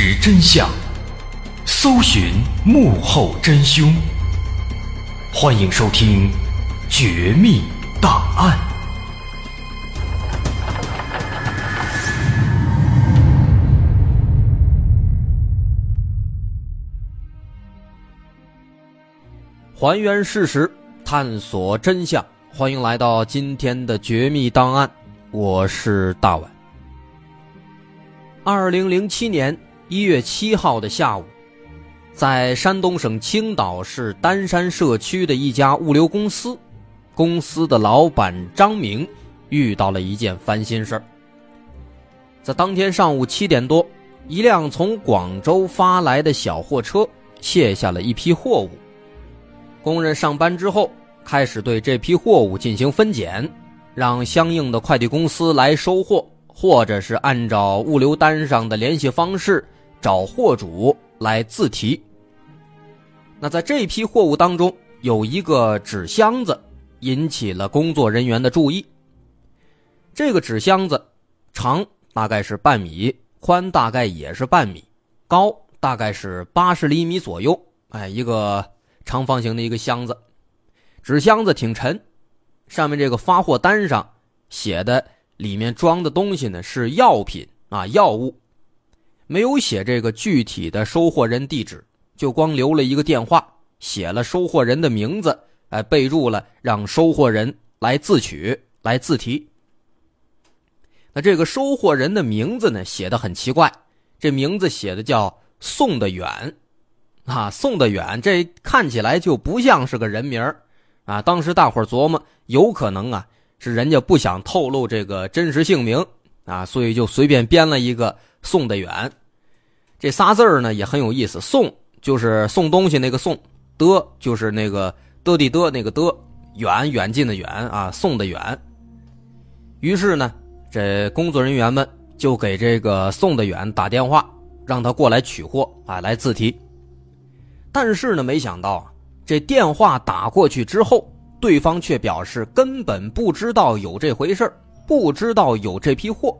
实真相，搜寻幕后真凶。欢迎收听《绝密档案》，还原事实，探索真相。欢迎来到今天的《绝密档案》，我是大碗。二零零七年一月七号的下午，在山东省青岛市丹山社区的一家物流公司，公司的老板张明遇到了一件烦心事儿。在当天上午七点多，一辆从广州发来的小货车卸下了一批货物。工人上班之后，开始对这批货物进行分拣，让相应的快递公司来收货。或者是按照物流单上的联系方式找货主来自提。那在这批货物当中，有一个纸箱子引起了工作人员的注意。这个纸箱子长大概是半米，宽大概也是半米，高大概是八十厘米左右。哎，一个长方形的一个箱子，纸箱子挺沉，上面这个发货单上写的。里面装的东西呢是药品啊，药物，没有写这个具体的收货人地址，就光留了一个电话，写了收货人的名字，哎，备注了让收货人来自取来自提。那这个收货人的名字呢写的很奇怪，这名字写的叫宋的远，啊，宋的远，这看起来就不像是个人名啊。当时大伙琢磨，有可能啊。是人家不想透露这个真实姓名啊，所以就随便编了一个送的远。这仨字呢也很有意思，送就是送东西那个送，的就是那个的地的那个的，远远近的远啊，送的远。于是呢，这工作人员们就给这个送的远打电话，让他过来取货啊，来自提。但是呢，没想到这电话打过去之后。对方却表示根本不知道有这回事不知道有这批货，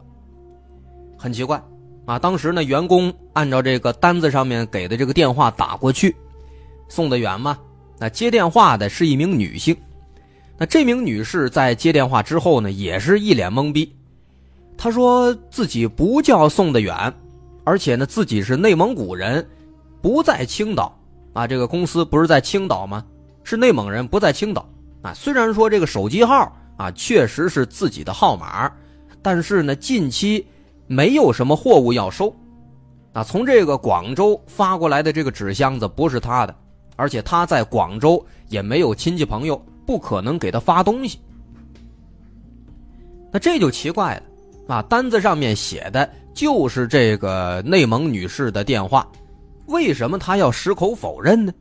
很奇怪啊！当时呢，员工按照这个单子上面给的这个电话打过去，送的远吗？那接电话的是一名女性，那这名女士在接电话之后呢，也是一脸懵逼。她说自己不叫送的远，而且呢，自己是内蒙古人，不在青岛啊。这个公司不是在青岛吗？是内蒙人，不在青岛。啊，虽然说这个手机号啊确实是自己的号码，但是呢，近期没有什么货物要收。啊，从这个广州发过来的这个纸箱子不是他的，而且他在广州也没有亲戚朋友，不可能给他发东西。那这就奇怪了，啊，单子上面写的就是这个内蒙女士的电话，为什么他要矢口否认呢？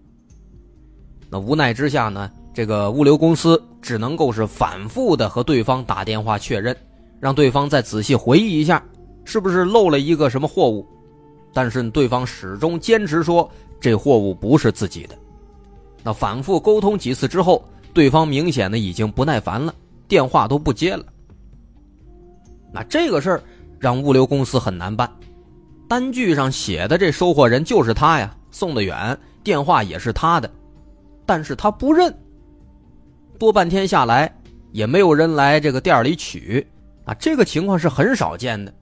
那无奈之下呢？这个物流公司只能够是反复的和对方打电话确认，让对方再仔细回忆一下，是不是漏了一个什么货物？但是对方始终坚持说这货物不是自己的。那反复沟通几次之后，对方明显的已经不耐烦了，电话都不接了。那这个事儿让物流公司很难办，单据上写的这收货人就是他呀，送的远，电话也是他的，但是他不认。多半天下来，也没有人来这个店里取，啊，这个情况是很少见的。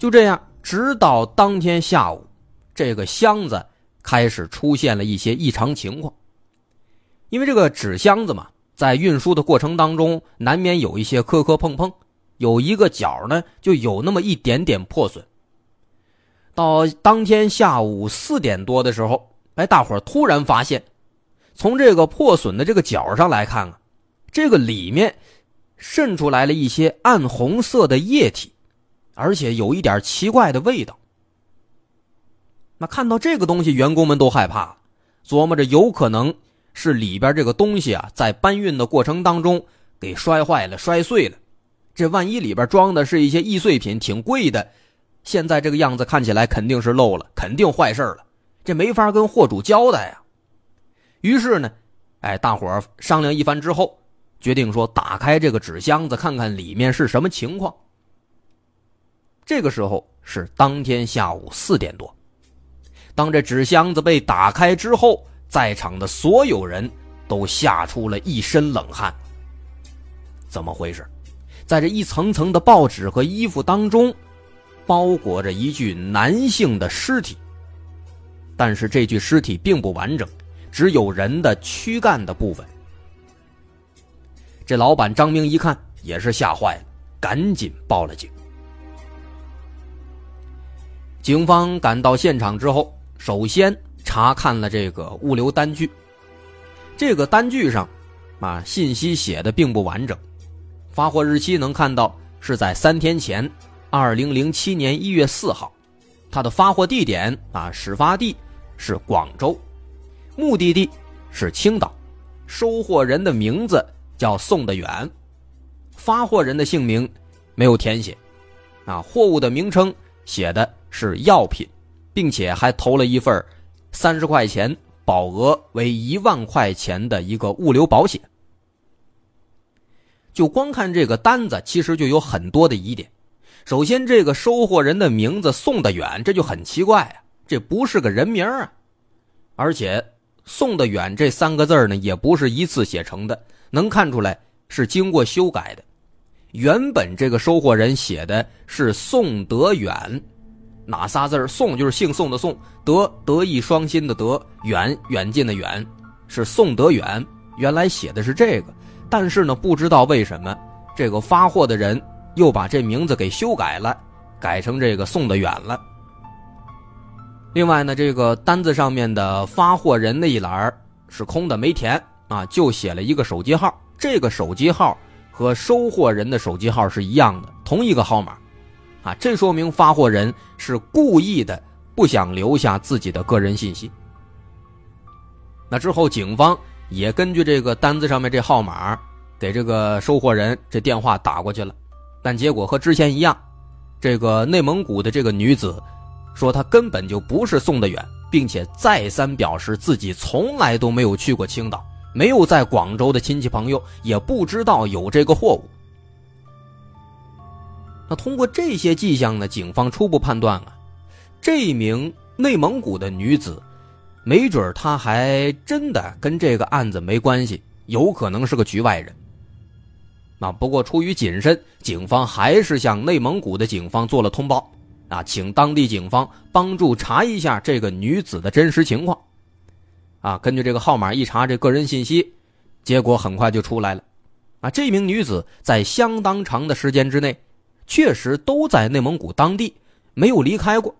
就这样，直到当天下午，这个箱子开始出现了一些异常情况。因为这个纸箱子嘛，在运输的过程当中，难免有一些磕磕碰碰，有一个角呢，就有那么一点点破损。到当天下午四点多的时候，哎，大伙突然发现。从这个破损的这个角上来看啊，这个里面渗出来了一些暗红色的液体，而且有一点奇怪的味道。那看到这个东西，员工们都害怕，琢磨着有可能是里边这个东西啊，在搬运的过程当中给摔坏了、摔碎了。这万一里边装的是一些易碎品，挺贵的，现在这个样子看起来肯定是漏了，肯定坏事了，这没法跟货主交代呀。于是呢，哎，大伙商量一番之后，决定说打开这个纸箱子，看看里面是什么情况。这个时候是当天下午四点多。当这纸箱子被打开之后，在场的所有人都吓出了一身冷汗。怎么回事？在这一层层的报纸和衣服当中，包裹着一具男性的尸体。但是这具尸体并不完整，只有人的躯干的部分。这老板张明一看也是吓坏了，赶紧报了警。警方赶到现场之后，首先查看了这个物流单据。这个单据上，啊，信息写的并不完整。发货日期能看到是在三天前，二零零七年一月四号。它的发货地点啊，始发地是广州，目的地是青岛，收货人的名字叫宋德远，发货人的姓名没有填写，啊，货物的名称写的是药品，并且还投了一份三十块钱保额为一万块钱的一个物流保险。就光看这个单子，其实就有很多的疑点。首先，这个收货人的名字宋德远，这就很奇怪啊，这不是个人名啊。而且“宋德远”这三个字呢，也不是一次写成的，能看出来是经过修改的。原本这个收货人写的是宋德远，哪仨字宋就是姓宋的宋，德德艺双馨的德，远远近的远，是宋德远。原来写的是这个。但是呢，不知道为什么，这个发货的人又把这名字给修改了，改成这个宋德远了。另外呢，这个单子上面的发货人那一栏是空的，没填啊，就写了一个手机号。这个手机号和收货人的手机号是一样的，同一个号码，啊，这说明发货人是故意的，不想留下自己的个人信息。那之后，警方。也根据这个单子上面这号码，给这个收货人这电话打过去了，但结果和之前一样，这个内蒙古的这个女子说她根本就不是送的远，并且再三表示自己从来都没有去过青岛，没有在广州的亲戚朋友，也不知道有这个货物。那通过这些迹象呢，警方初步判断啊，这名内蒙古的女子。没准她还真的跟这个案子没关系，有可能是个局外人。那不过出于谨慎，警方还是向内蒙古的警方做了通报，啊，请当地警方帮助查一下这个女子的真实情况。啊，根据这个号码一查，这个人信息，结果很快就出来了。啊，这名女子在相当长的时间之内，确实都在内蒙古当地，没有离开过。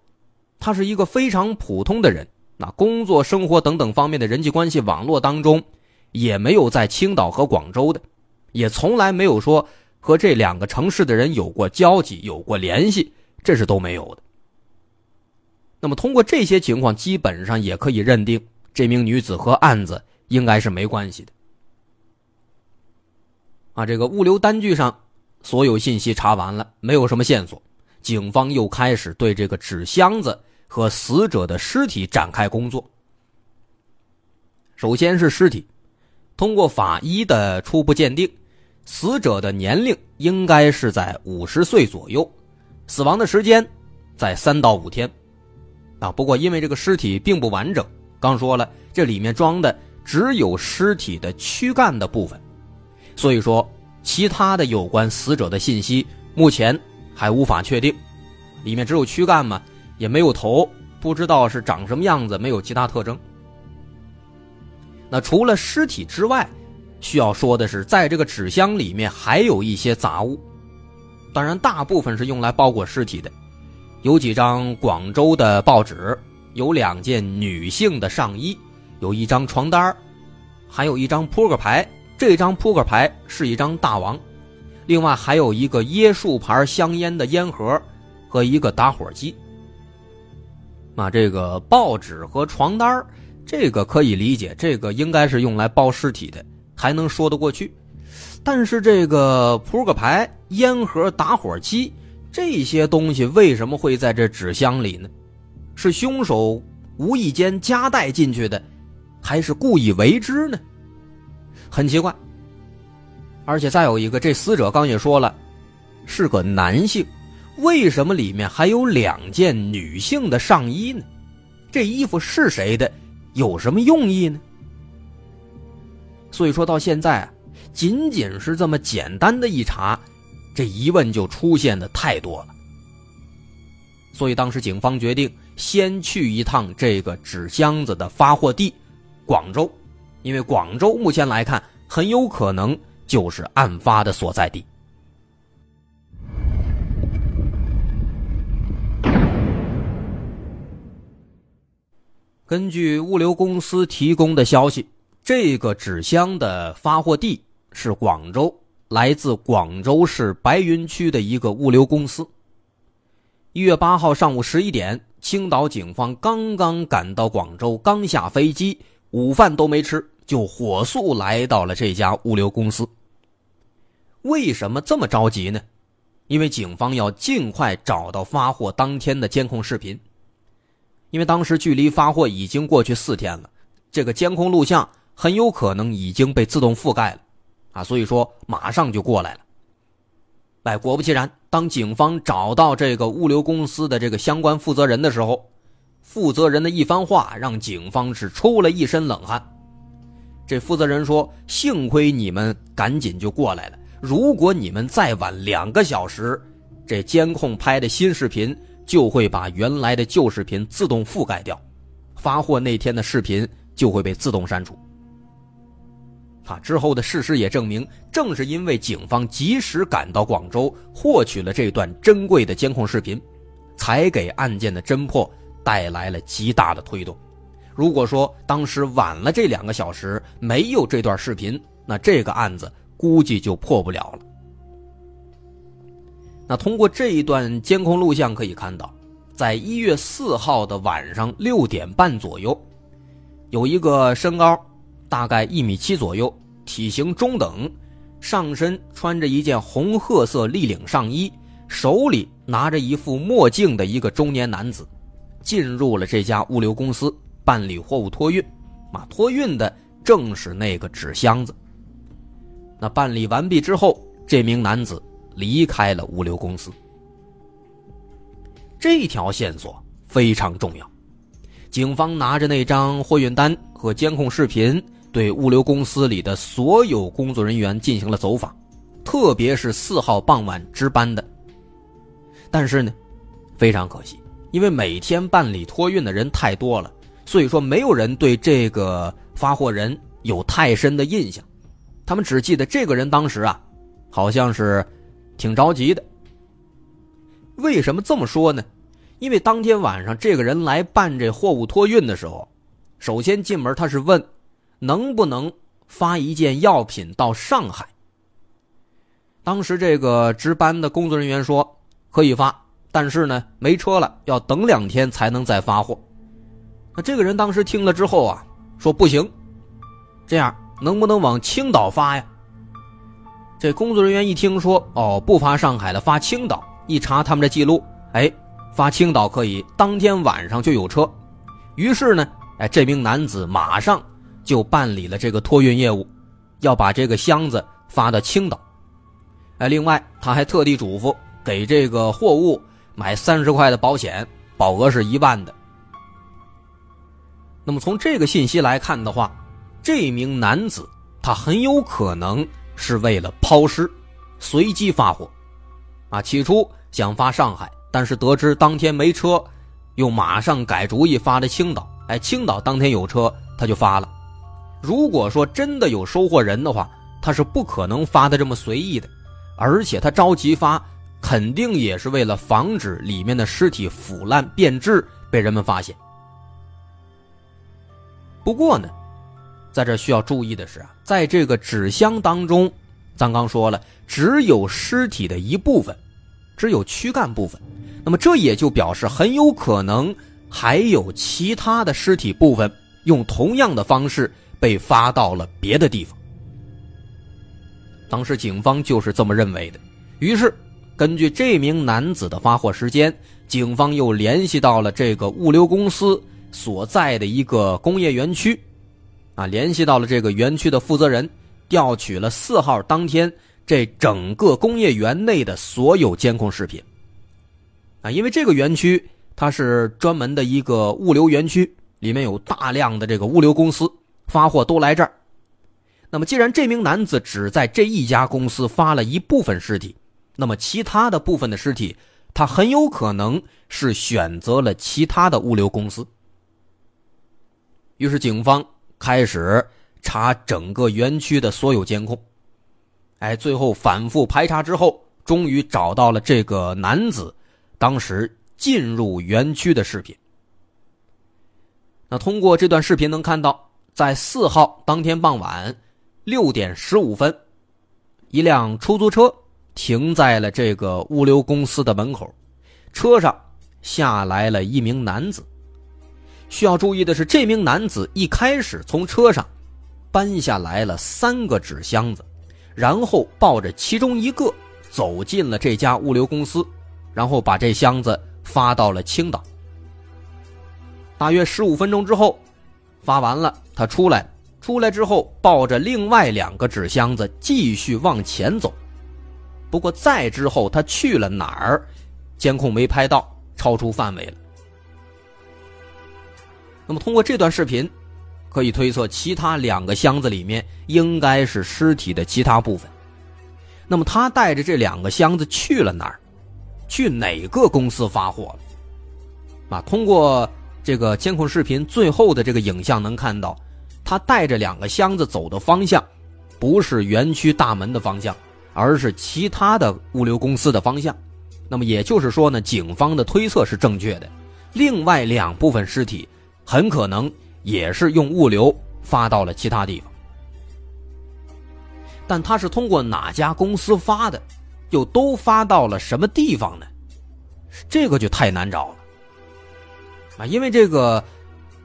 她是一个非常普通的人。那工作、生活等等方面的人际关系网络当中，也没有在青岛和广州的，也从来没有说和这两个城市的人有过交集、有过联系，这是都没有的。那么通过这些情况，基本上也可以认定这名女子和案子应该是没关系的。啊，这个物流单据上所有信息查完了，没有什么线索，警方又开始对这个纸箱子。和死者的尸体展开工作。首先是尸体，通过法医的初步鉴定，死者的年龄应该是在五十岁左右，死亡的时间在三到五天。啊，不过因为这个尸体并不完整，刚说了，这里面装的只有尸体的躯干的部分，所以说其他的有关死者的信息目前还无法确定，里面只有躯干嘛。也没有头，不知道是长什么样子，没有其他特征。那除了尸体之外，需要说的是，在这个纸箱里面还有一些杂物，当然大部分是用来包裹尸体的，有几张广州的报纸，有两件女性的上衣，有一张床单还有一张扑克牌。这张扑克牌是一张大王，另外还有一个椰树牌香烟的烟盒和一个打火机。啊，这个报纸和床单这个可以理解，这个应该是用来包尸体的，还能说得过去。但是这个扑克牌、烟盒、打火机这些东西为什么会在这纸箱里呢？是凶手无意间夹带进去的，还是故意为之呢？很奇怪。而且再有一个，这死者刚也说了，是个男性。为什么里面还有两件女性的上衣呢？这衣服是谁的？有什么用意呢？所以说到现在，仅仅是这么简单的一查，这疑问就出现的太多了。所以当时警方决定先去一趟这个纸箱子的发货地——广州，因为广州目前来看很有可能就是案发的所在地。根据物流公司提供的消息，这个纸箱的发货地是广州，来自广州市白云区的一个物流公司。一月八号上午十一点，青岛警方刚刚赶到广州，刚下飞机，午饭都没吃，就火速来到了这家物流公司。为什么这么着急呢？因为警方要尽快找到发货当天的监控视频。因为当时距离发货已经过去四天了，这个监控录像很有可能已经被自动覆盖了，啊，所以说马上就过来了。哎，果不其然，当警方找到这个物流公司的这个相关负责人的时候，负责人的一番话让警方是出了一身冷汗。这负责人说：“幸亏你们赶紧就过来了，如果你们再晚两个小时，这监控拍的新视频。”就会把原来的旧视频自动覆盖掉，发货那天的视频就会被自动删除。啊，之后的事实也证明，正是因为警方及时赶到广州，获取了这段珍贵的监控视频，才给案件的侦破带来了极大的推动。如果说当时晚了这两个小时，没有这段视频，那这个案子估计就破不了了。那通过这一段监控录像可以看到，在一月四号的晚上六点半左右，有一个身高大概一米七左右、体型中等、上身穿着一件红褐色立领上衣、手里拿着一副墨镜的一个中年男子，进入了这家物流公司办理货物托运。啊，托运的正是那个纸箱子。那办理完毕之后，这名男子。离开了物流公司，这条线索非常重要。警方拿着那张货运单和监控视频，对物流公司里的所有工作人员进行了走访，特别是四号傍晚值班的。但是呢，非常可惜，因为每天办理托运的人太多了，所以说没有人对这个发货人有太深的印象。他们只记得这个人当时啊，好像是。挺着急的。为什么这么说呢？因为当天晚上这个人来办这货物托运的时候，首先进门他是问，能不能发一件药品到上海。当时这个值班的工作人员说可以发，但是呢没车了，要等两天才能再发货。那这个人当时听了之后啊，说不行，这样能不能往青岛发呀？这工作人员一听说，哦，不发上海了，发青岛。一查他们的记录，哎，发青岛可以，当天晚上就有车。于是呢，哎，这名男子马上就办理了这个托运业务，要把这个箱子发到青岛。哎，另外他还特地嘱咐给这个货物买三十块的保险，保额是一万的。那么从这个信息来看的话，这名男子他很有可能。是为了抛尸，随机发货，啊，起初想发上海，但是得知当天没车，又马上改主意发的青岛。哎，青岛当天有车，他就发了。如果说真的有收货人的话，他是不可能发的这么随意的，而且他着急发，肯定也是为了防止里面的尸体腐烂变质被人们发现。不过呢。在这需要注意的是啊，在这个纸箱当中，咱刚说了，只有尸体的一部分，只有躯干部分。那么这也就表示很有可能还有其他的尸体部分用同样的方式被发到了别的地方。当时警方就是这么认为的。于是，根据这名男子的发货时间，警方又联系到了这个物流公司所在的一个工业园区。啊，联系到了这个园区的负责人，调取了四号当天这整个工业园内的所有监控视频。啊，因为这个园区它是专门的一个物流园区，里面有大量的这个物流公司发货都来这儿。那么，既然这名男子只在这一家公司发了一部分尸体，那么其他的部分的尸体，他很有可能是选择了其他的物流公司。于是，警方开始查整个园区的所有监控。哎，最后反复排查之后，终于找到了这个男子当时进入园区的视频。那通过这段视频能看到，在四号当天傍晚。六点十五分，一辆出租车停在了这个物流公司的门口，车上下来了一名男子。需要注意的是，这名男子一开始从车上搬下来了三个纸箱子，然后抱着其中一个走进了这家物流公司，然后把这箱子发到了青岛。大约十五分钟之后，发完了，他出来。出来之后，抱着另外两个纸箱子继续往前走。不过再之后，他去了哪儿，监控没拍到，超出范围了。那么通过这段视频，可以推测其他两个箱子里面应该是尸体的其他部分。那么他带着这两个箱子去了哪儿？去哪个公司发货了？啊，通过这个监控视频最后的这个影像能看到。他带着两个箱子走的方向，不是园区大门的方向，而是其他的物流公司的方向。那么也就是说呢，警方的推测是正确的。另外两部分尸体很可能也是用物流发到了其他地方。但他是通过哪家公司发的，又都发到了什么地方呢？这个就太难找了啊！因为这个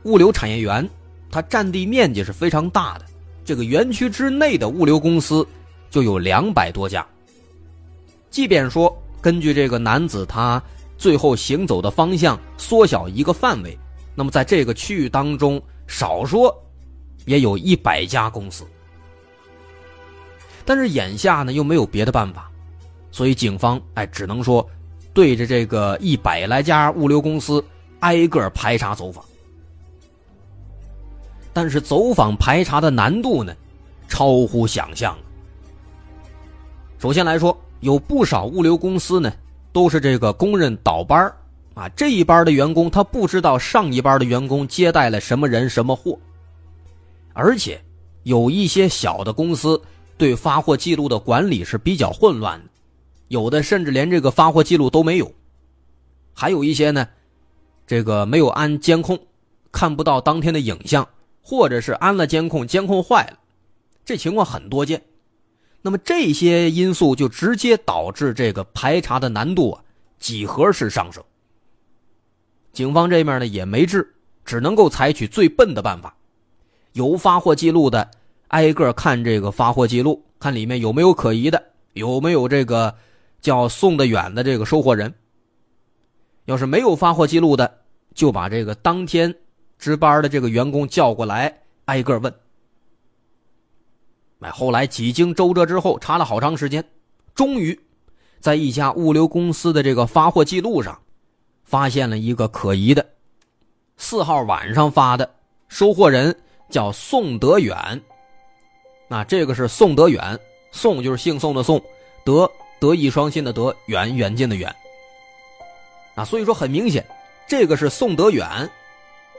物流产业园。它占地面积是非常大的，这个园区之内的物流公司就有两百多家。即便说根据这个男子他最后行走的方向缩小一个范围，那么在这个区域当中，少说也有一百家公司。但是眼下呢又没有别的办法，所以警方哎只能说对着这个一百来家物流公司挨个排查走访。但是走访排查的难度呢，超乎想象。首先来说，有不少物流公司呢，都是这个工人倒班啊，这一班的员工他不知道上一班的员工接待了什么人什么货，而且有一些小的公司对发货记录的管理是比较混乱的，有的甚至连这个发货记录都没有，还有一些呢，这个没有安监控，看不到当天的影像。或者是安了监控，监控坏了，这情况很多见。那么这些因素就直接导致这个排查的难度啊几何式上升。警方这面呢也没治，只能够采取最笨的办法，有发货记录的挨个看这个发货记录，看里面有没有可疑的，有没有这个叫送得远的这个收货人。要是没有发货记录的，就把这个当天。值班的这个员工叫过来，挨个问。哎，后来几经周折之后，查了好长时间，终于在一家物流公司的这个发货记录上，发现了一个可疑的。四号晚上发的，收货人叫宋德远。那这个是宋德远，宋就是姓宋的宋，德德艺双馨的德，远远近的远。啊，所以说很明显，这个是宋德远。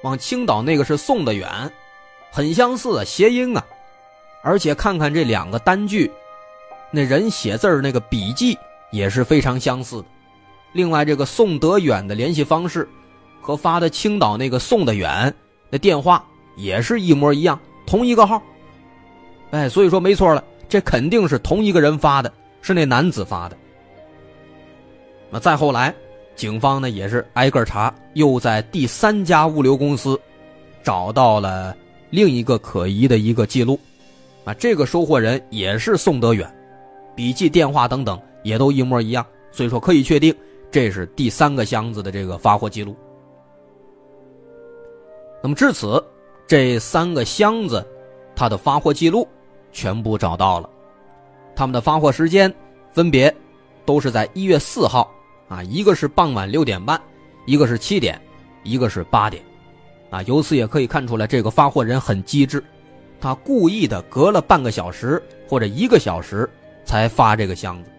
往青岛那个是送的远，很相似，谐音啊！而且看看这两个单据，那人写字那个笔迹也是非常相似的。另外，这个宋德远的联系方式和发的青岛那个宋德远那电话也是一模一样，同一个号。哎，所以说没错了，这肯定是同一个人发的，是那男子发的。那再后来。警方呢也是挨个查，又在第三家物流公司找到了另一个可疑的一个记录，啊，这个收货人也是宋德远，笔记、电话等等也都一模一样，所以说可以确定这是第三个箱子的这个发货记录。那么至此，这三个箱子它的发货记录全部找到了，他们的发货时间分别都是在一月四号。啊一个是傍晚六点半一个是七点一个是八点。啊由此也可以看出来这个发货人很机智他故意的隔了半个小时或者一个小时才发这个箱子。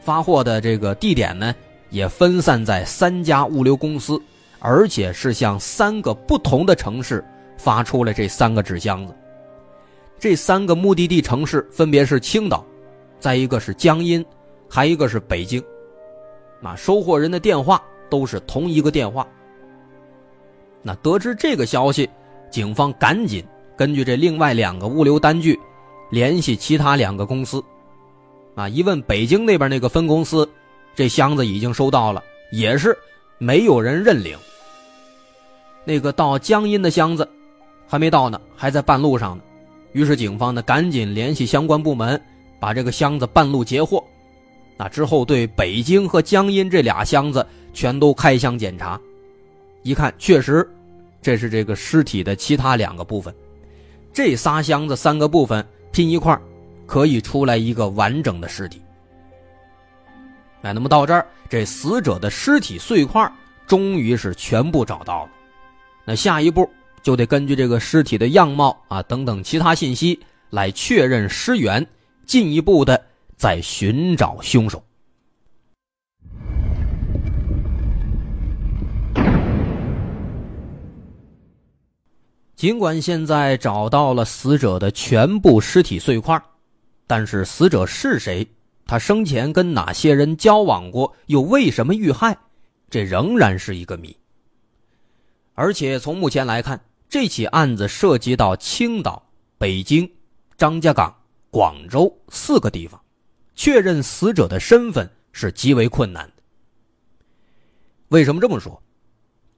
发货的这个地点呢也分散在三家物流公司而且是向三个不同的城市发出了这三个纸箱子。这三个目的地城市分别是青岛再一个是江阴还一个是北京。那收货人的电话都是同一个电话。那得知这个消息警方赶紧根据这另外两个物流单据联系其他两个公司。啊一问北京那边那个分公司这箱子已经收到了也是没有人认领。那个到江阴的箱子还没到呢还在半路上呢。于是警方呢赶紧联系相关部门把这个箱子半路截获那之后对北京和江阴这俩箱子全都开箱检查，一看确实，这是这个尸体的其他两个部分，这仨箱子三个部分拼一块可以出来一个完整的尸体。哎，那么到这儿，这死者的尸体碎块终于是全部找到了，那下一步就得根据这个尸体的样貌啊等等其他信息来确认尸源，进一步的在寻找凶手。尽管现在找到了死者的全部尸体碎块但是死者是谁他生前跟哪些人交往过又为什么遇害这仍然是一个谜。而且从目前来看这起案子涉及到青岛北京张家港广州四个地方。确认死者的身份是极为困难的。为什么这么说？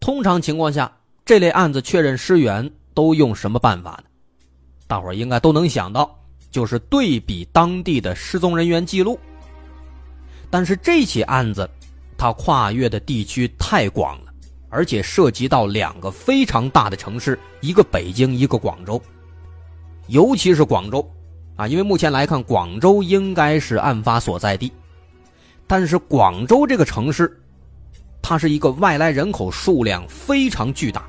通常情况下，这类案子确认尸源都用什么办法呢？大伙儿应该都能想到，就是对比当地的失踪人员记录。但是这起案子，它跨越的地区太广了，而且涉及到两个非常大的城市，一个北京，一个广州。尤其是广州，啊，因为目前来看，广州应该是案发所在地，但是广州这个城市，它是一个外来人口数量非常巨大、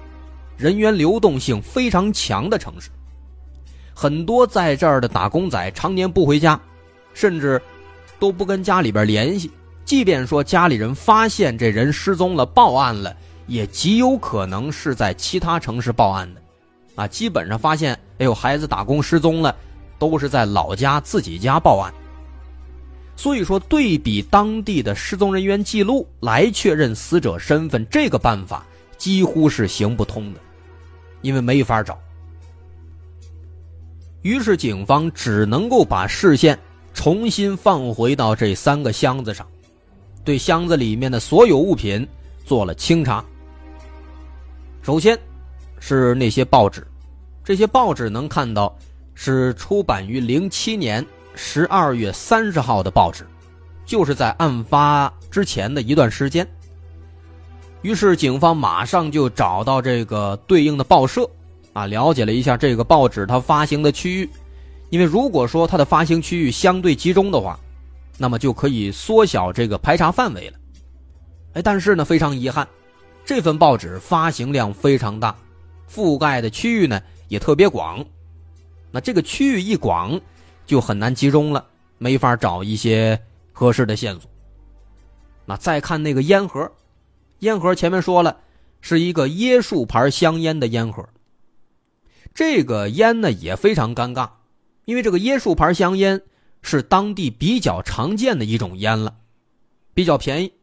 人员流动性非常强的城市，很多在这儿的打工仔常年不回家，甚至都不跟家里边联系，即便说家里人发现这人失踪了、报案了，也极有可能是在其他城市报案的，啊，基本上发现，哎呦，孩子打工失踪了。都是在老家自己家报案。所以说对比当地的失踪人员记录来确认死者身份这个办法几乎是行不通的因为没法找。于是警方只能够把视线重新放回到这三个箱子上对箱子里面的所有物品做了清查。首先是那些报纸这些报纸能看到是出版于零七年十二月三十号的报纸，就是在案发之前的一段时间。于是警方马上就找到这个对应的报社，啊，了解了一下这个报纸它发行的区域，因为如果说它的发行区域相对集中的话，那么就可以缩小这个排查范围了。哎，但是呢，非常遗憾，这份报纸发行量非常大，覆盖的区域呢也特别广，那这个区域一广就很难集中了没法找一些合适的线索。那再看那个烟盒烟盒前面说了是一个椰树牌香烟的烟盒这个烟呢也非常尴尬因为这个椰树牌香烟是当地比较常见的一种烟了比较便宜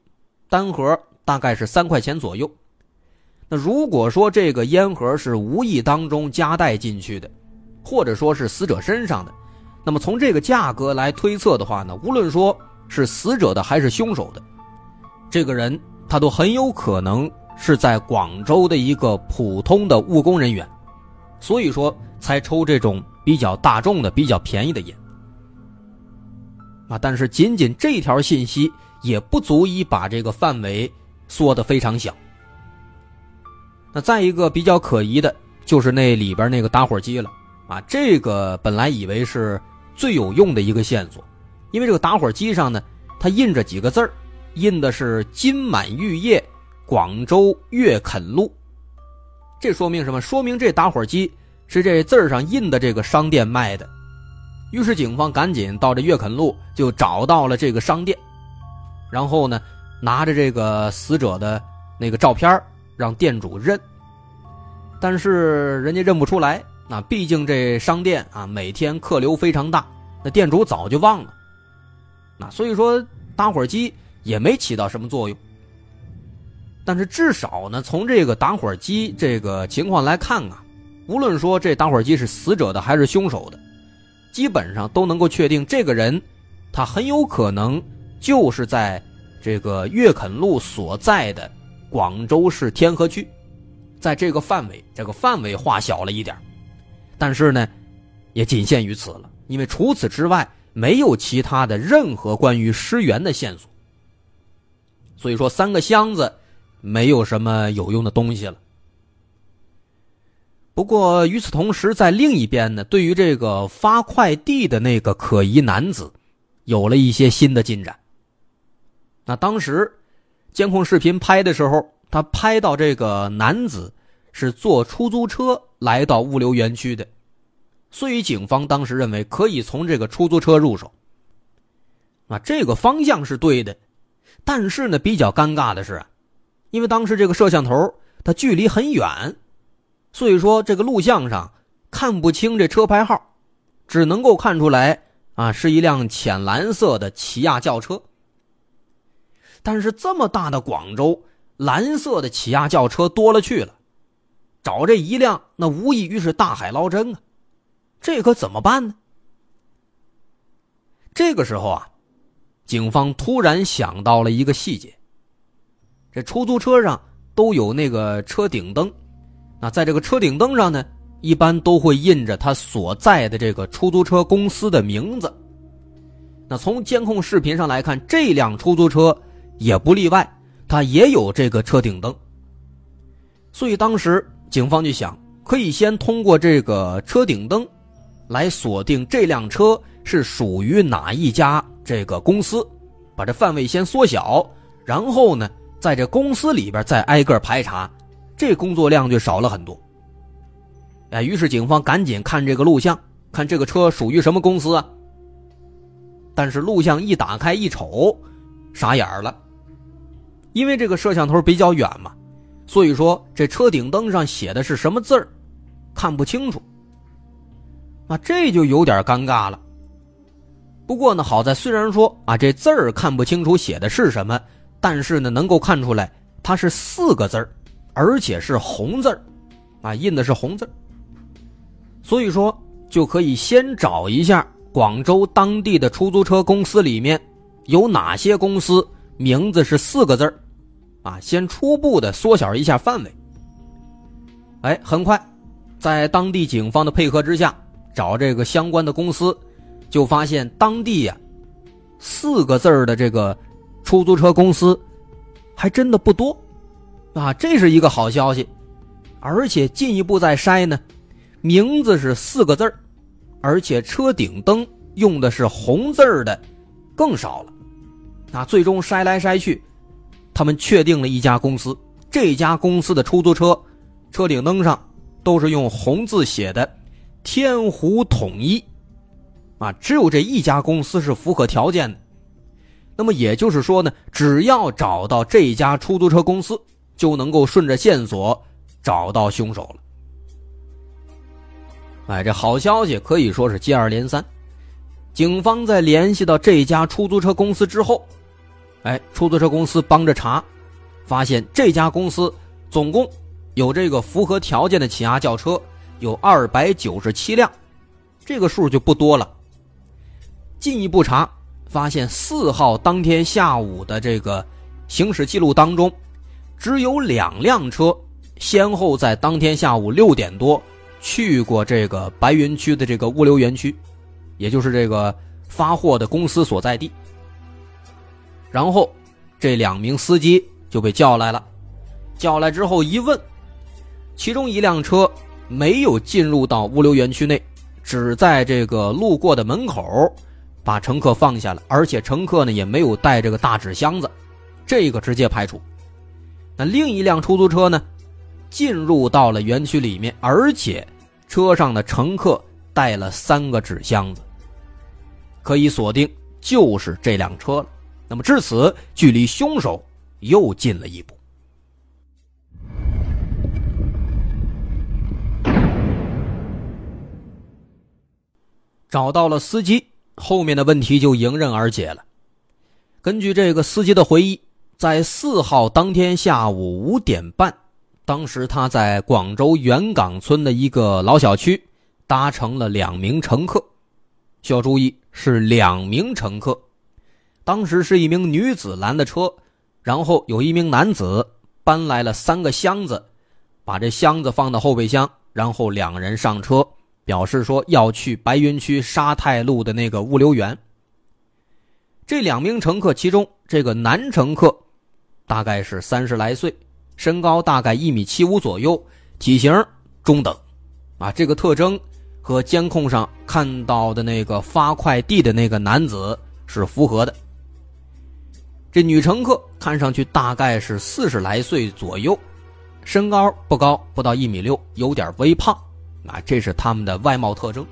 单盒大概是三块钱左右。那如果说这个烟盒是无意当中夹带进去的或者说是死者身上的。那么从这个价格来推测的话呢无论说是死者的还是凶手的这个人他都很有可能是在广州的一个普通的务工人员所以说才抽这种比较大众的比较便宜的烟啊但是仅仅这条信息也不足以把这个范围缩得非常小。那再一个比较可疑的就是那里边那个打火机了。啊，这个本来以为是最有用的一个线索，因为这个打火机上呢，它印着几个字儿，印的是“金满玉叶，广州月垦路”。这说明什么？说明这打火机是这字儿上印的这个商店卖的。于是警方赶紧到这月垦路，就找到了这个商店，然后呢，拿着这个死者的那个照片让店主认。但是人家认不出来，那毕竟这商店啊每天客流非常大，那店主早就忘了。那所以说打火机也没起到什么作用。但是至少呢，从这个打火机这个情况来看啊，无论说这打火机是死者的还是凶手的。基本上都能够确定，这个人，他很有可能就是在这个粤垦路所在的广州市天河区，在这个范围，这个范围划小了一点，但是呢，也仅限于此了，因为除此之外没有其他的任何关于尸源的线索。所以说，三个箱子没有什么有用的东西了。不过与此同时，在另一边呢，对于这个发快递的那个可疑男子，有了一些新的进展。那当时监控视频拍的时候，他拍到这个男子是坐出租车来到物流园区的，所以警方当时认为可以从这个出租车入手。啊，这个方向是对的，但是呢，比较尴尬的是，因为当时这个摄像头它距离很远。所以说，这个录像上看不清这车牌号，只能够看出来啊是一辆浅蓝色的起亚轿车。但是这么大的广州，蓝色的起亚轿车多了去了，找这一辆那无异于是大海捞针啊！这可怎么办呢？这个时候啊，警方突然想到了一个细节：这出租车上都有那个车顶灯。那在这个车顶灯上呢，一般都会印着他所在的这个出租车公司的名字。那从监控视频上来看，这辆出租车也不例外，它也有这个车顶灯。所以当时警方就想，可以先通过这个车顶灯，来锁定这辆车是属于哪一家这个公司，把这范围先缩小，然后呢，在这公司里边再挨个排查。这工作量就少了很多。哎，于是警方赶紧看这个录像，看这个车属于什么公司啊？但是录像一打开一瞅，傻眼了，因为这个摄像头比较远嘛，所以说这车顶灯上写的是什么字儿，看不清楚。啊，这就有点尴尬了。不过呢，好在虽然说啊这字儿看不清楚写的是什么，但是呢能够看出来它是四个字儿。而且是红字儿啊，印的是红字儿所以说就可以先找一下广州当地的出租车公司里面有哪些公司名字是四个字儿啊，先初步的缩小一下范围。哎，很快，在当地警方的配合之下，找这个相关的公司，就发现当地呀，四个字的这个出租车公司还真的不多。啊，这是一个好消息，而且进一步再筛呢，名字是四个字而且车顶灯用的是红字的，更少了。啊，最终筛来筛去，他们确定了一家公司，这家公司的出租车车顶灯上都是用红字写的“天湖统一”，啊，只有这一家公司是符合条件的。那么也就是说呢，只要找到这家出租车公司。就能够顺着线索找到凶手了。哎，这好消息可以说是接二连三。警方在联系到这家出租车公司之后，哎，出租车公司帮着查，发现这家公司总共有这个符合条件的起亚轿车有二百九十七辆，这个数就不多了。进一步查，发现四号当天下午的这个行驶记录当中。只有两辆车先后在当天下午六点多去过这个白云区的这个物流园区，也就是这个发货的公司所在地。然后这两名司机就被叫来了，叫来之后一问，其中一辆车没有进入到物流园区内，只在这个路过的门口把乘客放下了，而且乘客呢也没有带这个大纸箱子，这个直接排除。那另一辆出租车呢，进入到了园区里面，而且车上的乘客带了三个纸箱子，可以锁定就是这辆车了。那么至此，距离凶手又近了一步。找到了司机，后面的问题就迎刃而解了。根据这个司机的回忆，在四号当天下午五点半，当时他在广州元岗村的一个老小区搭乘了两名乘客，需要注意是两名乘客。当时是一名女子拦的车，然后有一名男子搬来了三个箱子，把这箱子放到后备箱，然后两人上车。表示说要去白云区沙太路的那个物流园。这两名乘客，其中这个男乘客大概是三十来岁，身高大概一米七五左右，体型中等，啊，这个特征和监控上看到的那个发快递的那个男子是符合的。这女乘客看上去大概是四十来岁左右，身高不高，不到一米六，有点微胖。啊，这是他们的外貌特征。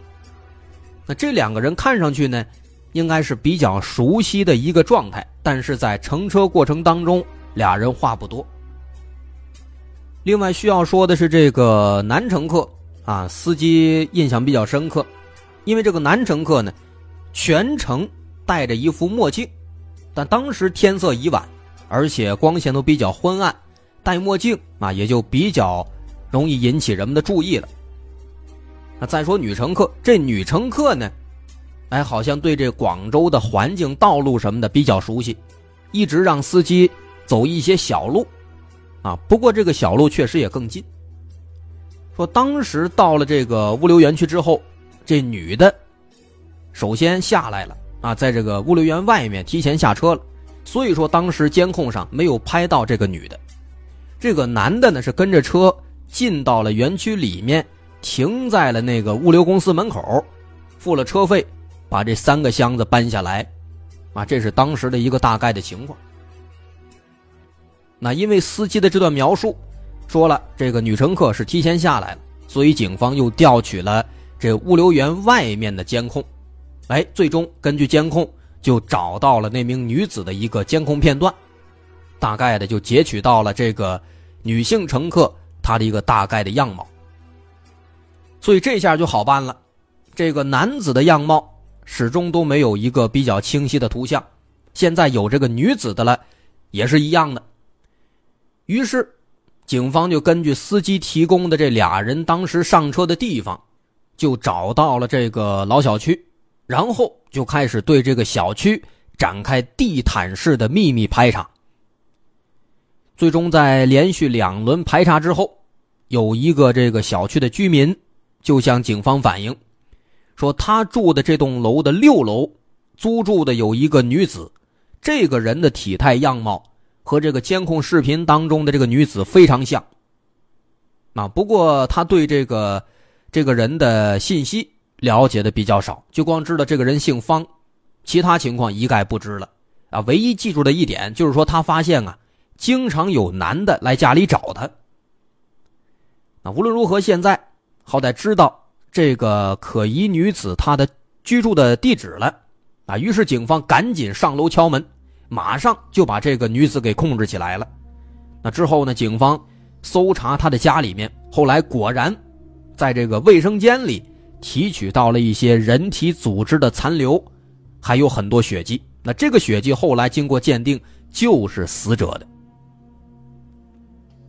那这两个人看上去呢，应该是比较熟悉的一个状态，但是在乘车过程当中，俩人话不多。另外需要说的是，这个男乘客啊，司机印象比较深刻，因为这个男乘客呢，全程戴着一副墨镜，但当时天色已晚，而且光线都比较昏暗，戴墨镜啊，也就比较容易引起人们的注意了。那再说女乘客，这女乘客呢，哎，好像对这广州的环境、道路什么的比较熟悉，一直让司机走一些小路，啊，不过这个小路确实也更近。说当时到了这个物流园区之后，这女的首先下来了，啊，在这个物流园外面提前下车了，所以说当时监控上没有拍到这个女的，这个男的呢是跟着车进到了园区里面。停在了那个物流公司门口，付了车费，把这三个箱子搬下来，啊，这是当时的一个大概的情况。那因为司机的这段描述，说了这个女乘客是提前下来了，所以警方又调取了这物流园外面的监控，哎，最终根据监控就找到了那名女子的一个监控片段，大概的就截取到了这个女性乘客她的一个大概的样貌。所以这下就好办了，这个男子的样貌始终都没有一个比较清晰的图像，现在有这个女子的了，也是一样的。于是，警方就根据司机提供的这俩人当时上车的地方，就找到了这个老小区，然后就开始对这个小区展开地毯式的秘密排查。最终在连续两轮排查之后，有一个这个小区的居民。就向警方反映，说他住的这栋楼的六楼租住的有一个女子，这个人的体态样貌和这个监控视频当中的这个女子非常像。啊，不过他对这个这个人的信息了解的比较少，就光知道这个人姓方，其他情况一概不知了。啊，唯一记住的一点就是说他发现啊，经常有男的来家里找他。那，无论如何，现在。好歹知道这个可疑女子她的居住的地址了，啊，于是警方赶紧上楼敲门，马上就把这个女子给控制起来了。那之后呢，警方搜查她的家里面，后来果然在这个卫生间里提取到了一些人体组织的残留，还有很多血迹。那这个血迹后来经过鉴定就是死者的。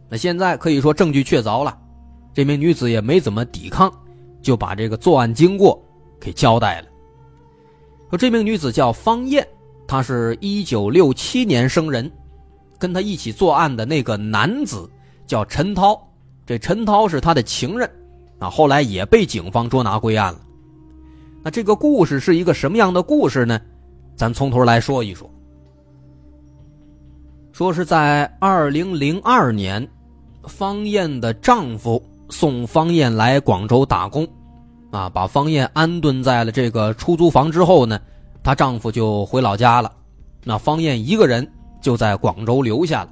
那现在可以说证据确凿了。这名女子也没怎么抵抗，就把这个作案经过给交代了。说这名女子叫方艳，她是一九六七年生人，跟她一起作案的那个男子叫陈涛，这陈涛是她的情人，啊，后来也被警方捉拿归案了。那这个故事是一个什么样的故事呢？咱从头来说一说。说是在二零零二年，方艳的丈夫。送方艳来广州打工，啊，把方艳安顿在了这个出租房之后呢，她丈夫就回老家了。那方艳一个人就在广州留下了。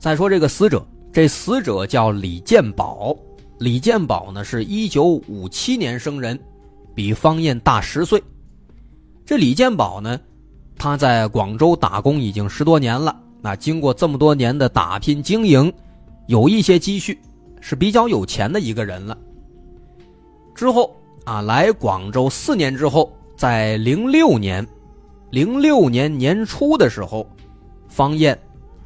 再说这个死者，这死者叫李建宝，李建宝呢是一九五七年生人，比方艳大十岁。这李建宝呢，他在广州打工已经十多年了，那经过这么多年的打拼经营，有一些积蓄，是比较有钱的一个人了。之后啊，来广州四年之后，在零六年，零六年年初的时候，方艳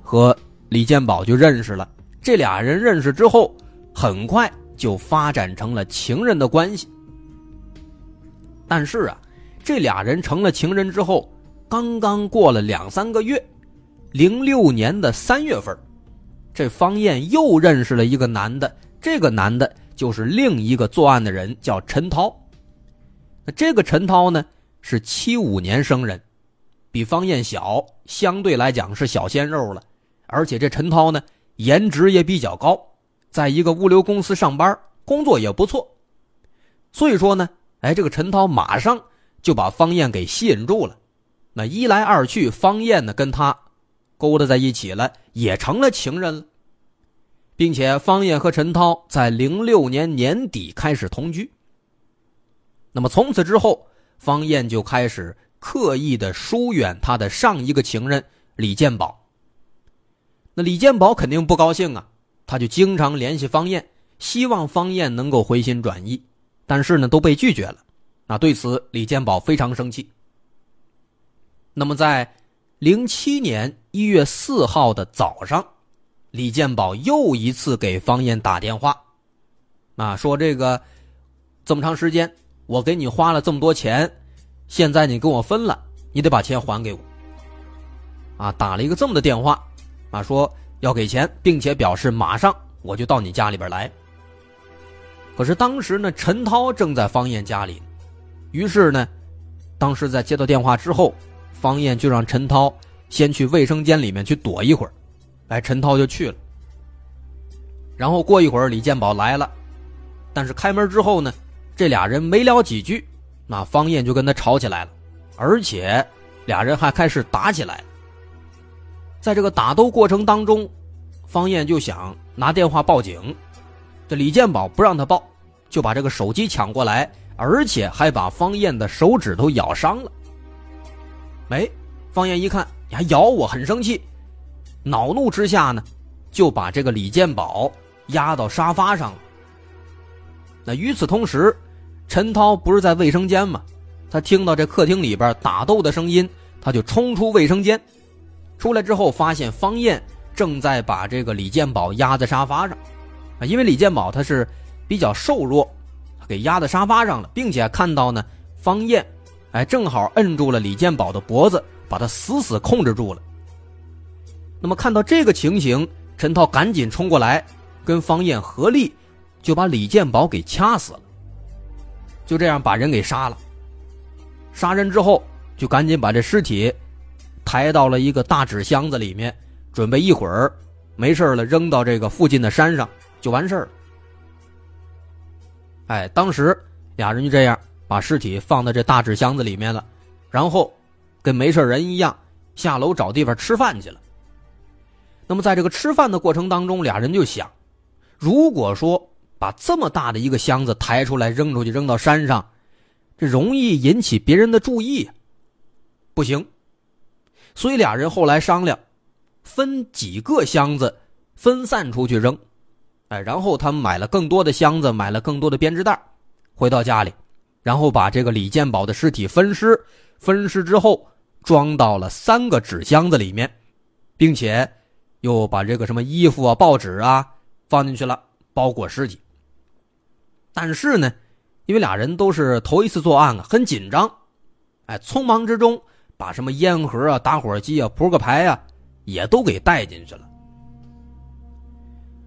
和。李建宝就认识了，这俩人认识之后，很快就发展成了情人的关系。但是啊，这俩人成了情人之后，刚刚过了两三个月，零六年的三月份，这方艳又认识了一个男的，这个男的就是另一个作案的人，叫陈涛。那这个陈涛呢，是七五年生人，比方艳小，相对来讲是小鲜肉了。而且这陈涛呢，颜值也比较高，在一个物流公司上班，工作也不错。所以说呢，哎，这个陈涛马上就把方艳给吸引住了。那一来二去，方艳呢跟他勾搭在一起了，也成了情人了，并且方艳和陈涛在零六年年底开始同居。那么从此之后，方艳就开始刻意的疏远他的上一个情人李建宝。那李建宝肯定不高兴啊，他就经常联系方艳，希望方艳能够回心转意，但是呢都被拒绝了。那对此，李建宝非常生气。那么在零七年一月四号的早上，李建宝又一次给方艳打电话，啊，说这个这么长时间我给你花了这么多钱，现在你跟我分了，你得把钱还给我。啊，打了一个这么的电话。啊，说要给钱，并且表示马上我就到你家里边来。可是当时呢，陈涛正在方艳家里，于是呢，当时在接到电话之后，方艳就让陈涛先去卫生间里面去躲一会儿。哎，陈涛就去了。然后过一会儿，李建宝来了，但是开门之后呢，这俩人没聊几句，那方艳就跟他吵起来了，而且俩人还开始打起来了。在这个打斗过程当中，方艳就想拿电话报警，这李建宝不让他报，就把这个手机抢过来，而且还把方艳的手指头咬伤了。哎，方艳一看你还咬我，很生气，恼怒之下呢，就把这个李建宝压到沙发上了。那与此同时，陈涛不是在卫生间吗？他听到这客厅里边打斗的声音，他就冲出卫生间。出来之后，发现方艳正在把这个李建宝压在沙发上，啊，因为李建宝他是比较瘦弱，给压在沙发上了，并且看到呢，方艳，哎，正好摁住了李建宝的脖子，把他死死控制住了。那么看到这个情形，陈涛赶紧冲过来，跟方艳合力，就把李建宝给掐死了。就这样把人给杀了。杀人之后，就赶紧把这尸体。抬到了一个大纸箱子里面，准备一会儿没事了扔到这个附近的山上就完事儿了。哎，当时俩人就这样把尸体放在这大纸箱子里面了，然后跟没事人一样下楼找地方吃饭去了。那么在这个吃饭的过程当中，俩人就想，如果说把这么大的一个箱子抬出来扔出去扔到山上，这容易引起别人的注意，不行。所以俩人后来商量，分几个箱子分散出去扔，哎，然后他们买了更多的箱子，买了更多的编织袋，回到家里，然后把这个李建宝的尸体分尸，分尸之后装到了三个纸箱子里面，并且又把这个什么衣服啊、报纸啊放进去了，包裹尸体。但是呢，因为俩人都是头一次作案啊，很紧张，哎，匆忙之中。把什么烟盒啊、打火机啊、扑克牌啊，也都给带进去了。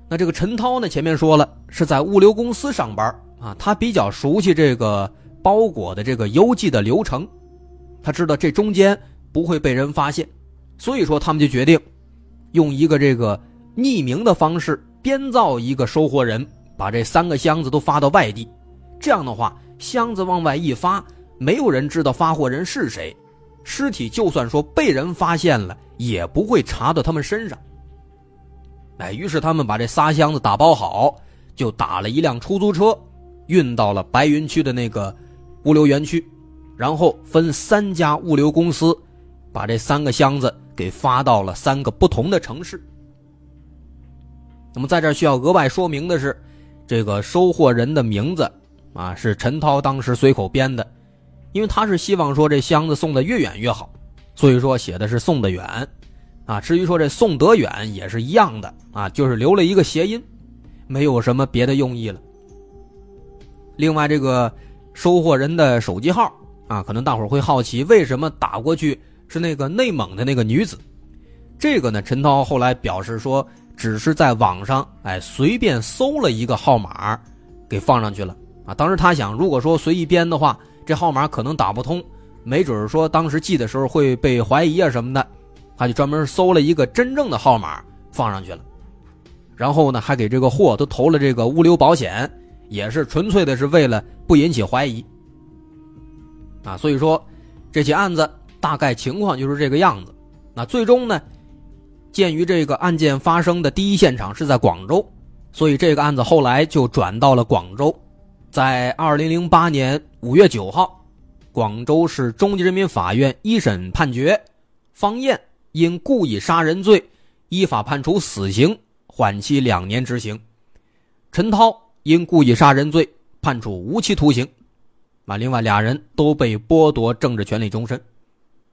那这个陈涛呢，前面说了是在物流公司上班啊，他比较熟悉这个包裹的这个邮寄的流程，他知道这中间不会被人发现，所以说他们就决定用一个这个匿名的方式编造一个收货人，把这三个箱子都发到外地，这样的话，箱子往外一发，没有人知道发货人是谁。尸体就算说被人发现了，也不会查到他们身上。哎，于是他们把这仨箱子打包好，就打了一辆出租车，运到了白云区的那个物流园区，然后分三家物流公司，把这三个箱子给发到了三个不同的城市。那么在这需要额外说明的是，这个收货人的名字啊是陈涛当时随口编的，因为他是希望说这箱子送的越远越好，所以说写的是送得远，啊，至于说这送得远也是一样的啊，就是留了一个谐音，没有什么别的用意了。另外，这个收货人的手机号啊，可能大伙会好奇，为什么打过去是那个内蒙的那个女子？这个呢，陈涛后来表示说。只是在网上，哎，随便搜了一个号码，给放上去了啊。当时他想，如果说随意编的话，这号码可能打不通，没准说当时寄的时候会被怀疑啊什么的，他就专门搜了一个真正的号码放上去了。然后呢，还给这个货都投了这个物流保险，也是纯粹的是为了不引起怀疑啊。所以说，这起案子大概情况就是这个样子。那最终呢？鉴于这个案件发生的第一现场是在广州，所以这个案子后来就转到了广州。在二零零八年五月九号，广州市中级人民法院一审判决，方艳因故意杀人罪依法判处死刑，缓期两年执行；陈涛因故意杀人罪判处无期徒刑。啊，另外俩人都被剥夺政治权利终身。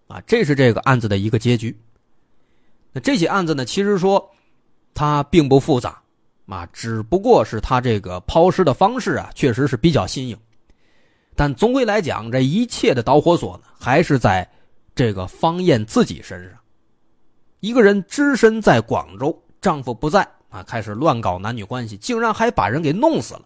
啊，这是这个案子的一个结局。那这起案子呢，其实说，它并不复杂，啊，只不过是他这个抛尸的方式啊，确实是比较新颖。但总归来讲，这一切的导火索呢，还是在这个方艳自己身上。一个人只身在广州，丈夫不在啊，开始乱搞男女关系，竟然还把人给弄死了。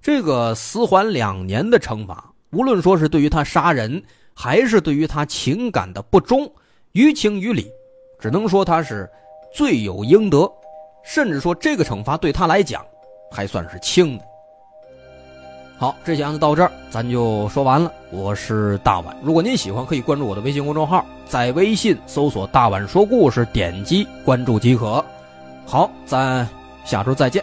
这个死缓两年的惩罚，无论说是对于他杀人，还是对于他情感的不忠，于情于理。只能说他是罪有应得，甚至说这个惩罚对他来讲还算是轻的。好，这案子到这儿咱就说完了。我是大碗，如果您喜欢，可以关注我的微信公众号，在微信搜索“大碗说故事”，点击关注即可。好，咱下周再见。